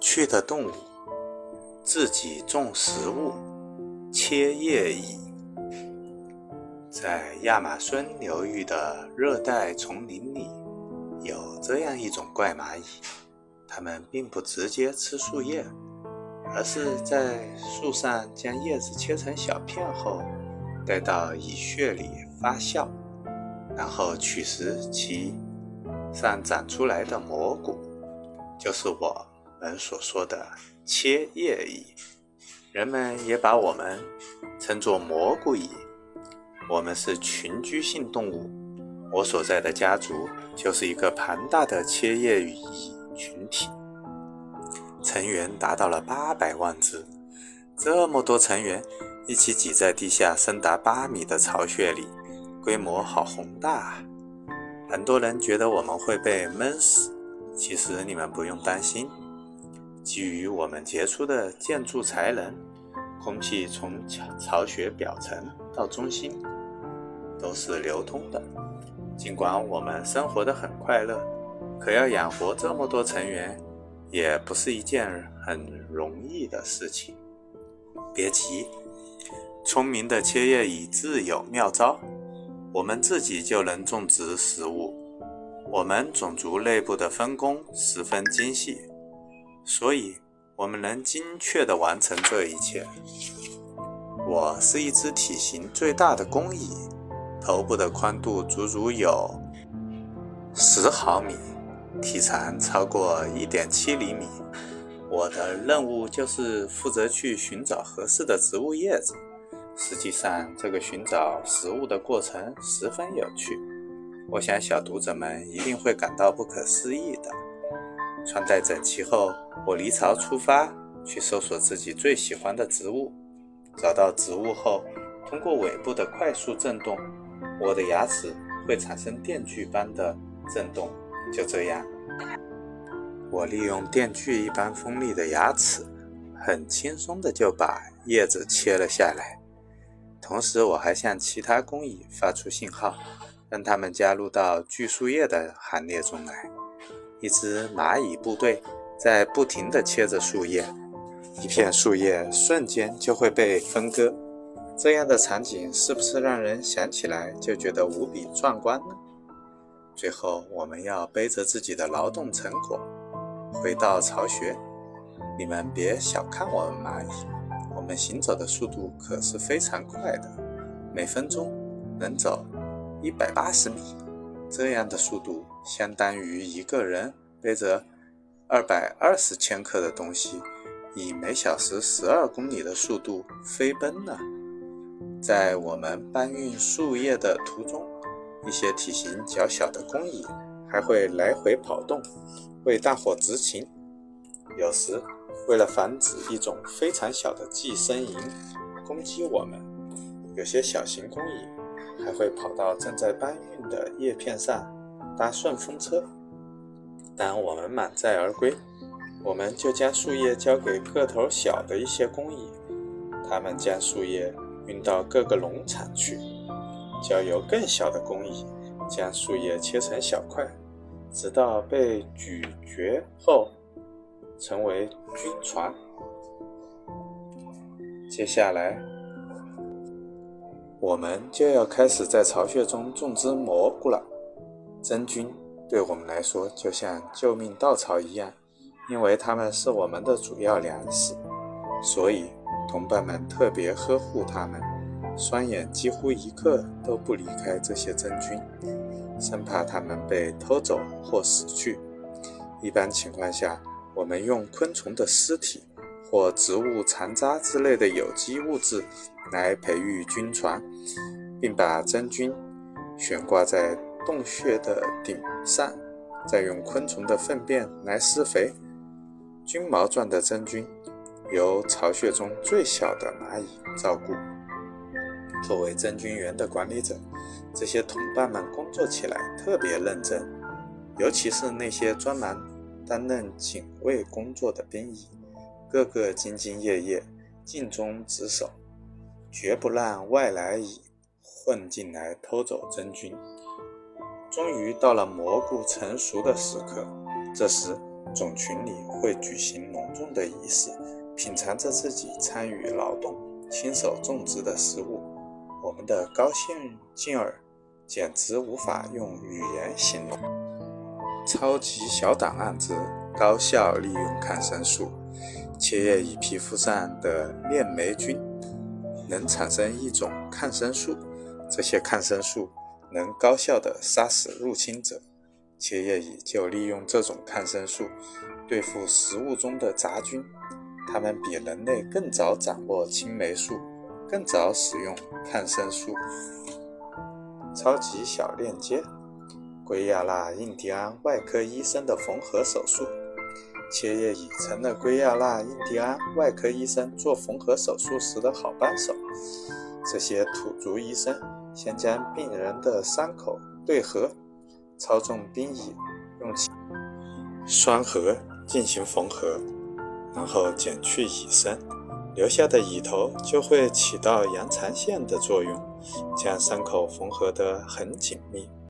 趣的动物，自己种食物，切叶蚁。在亚马孙流域的热带丛林里，有这样一种怪蚂蚁，它们并不直接吃树叶，而是在树上将叶子切成小片后，带到蚁穴里发酵，然后取食其上长出来的蘑菇，就是我们所说的切叶蚁。人们也把我们称作蘑菇蚁。我们是群居性动物，我所在的家族就是一个庞大的切叶蚁群体，成员达到了八百万只。这么多成员一起挤在地下深达八米的巢穴里，规模好宏大啊！很多人觉得我们会被闷死，其实你们不用担心。基于我们杰出的建筑才能，空气从巢穴表层到中心。都是流通的。尽管我们生活的很快乐，可要养活这么多成员，也不是一件很容易的事情。别急，聪明的切叶蚁自有妙招，我们自己就能种植食物。我们种族内部的分工十分精细，所以我们能精确地完成这一切。我是一只体型最大的工蚁。头部的宽度足足有十毫米，体长超过一点七厘米。我的任务就是负责去寻找合适的植物叶子。实际上，这个寻找食物的过程十分有趣。我想小读者们一定会感到不可思议的。穿戴整齐后，我离巢出发，去搜索自己最喜欢的植物。找到植物后，通过尾部的快速震动。我的牙齿会产生电锯般的震动，就这样，我利用电锯一般锋利的牙齿，很轻松的就把叶子切了下来。同时，我还向其他工蚁发出信号，让他们加入到锯树叶的行列中来。一只蚂蚁部队在不停地切着树叶，一片树叶瞬间就会被分割。这样的场景是不是让人想起来就觉得无比壮观呢？最后，我们要背着自己的劳动成果回到巢穴。你们别小看我们蚂蚁，我们行走的速度可是非常快的，每分钟能走一百八十米。这样的速度相当于一个人背着二百二十千克的东西，以每小时十二公里的速度飞奔呢。在我们搬运树叶的途中，一些体型较小的工蚁还会来回跑动，为大伙执勤。有时，为了防止一种非常小的寄生蝇攻击我们，有些小型工蚁还会跑到正在搬运的叶片上搭顺风车。当我们满载而归，我们就将树叶交给个头小的一些工蚁，他们将树叶。运到各个农场去，交由更小的工蚁将树叶切成小块，直到被咀嚼后成为菌床。接下来，我们就要开始在巢穴中种植蘑菇了。真菌对我们来说就像救命稻草一样，因为它们是我们的主要粮食，所以。同伴们特别呵护它们，双眼几乎一刻都不离开这些真菌，生怕它们被偷走或死去。一般情况下，我们用昆虫的尸体或植物残渣之类的有机物质来培育菌床，并把真菌悬挂在洞穴的顶上，再用昆虫的粪便来施肥。菌毛状的真菌。由巢穴中最小的蚂蚁照顾。作为真菌园的管理者，这些同伴们工作起来特别认真，尤其是那些专门担任警卫工作的兵蚁，个个兢兢业业、尽忠职守，绝不让外来蚁混进来偷走真菌。终于到了蘑菇成熟的时刻，这时种群里会举行隆重的仪式，品尝着自己参与劳动、亲手种植的食物。我们的高兴劲儿，简直无法用语言形容。超级小档案之高效利用抗生素。切叶蚁皮肤上的链霉菌能产生一种抗生素，这些抗生素能高效地杀死入侵者。切叶蚁就利用这种抗生素对付食物中的杂菌。它们比人类更早掌握青霉素，更早使用抗生素。超级小链接：圭亚那印第安外科医生的缝合手术。切叶蚁成了圭亚那印第安外科医生做缝合手术时的好帮手。这些土族医生先将病人的伤口对合，操纵兵蚁用双核进行缝合，然后剪去蚁身，留下的蚁头就会起到延长线的作用，将伤口缝合得很紧密。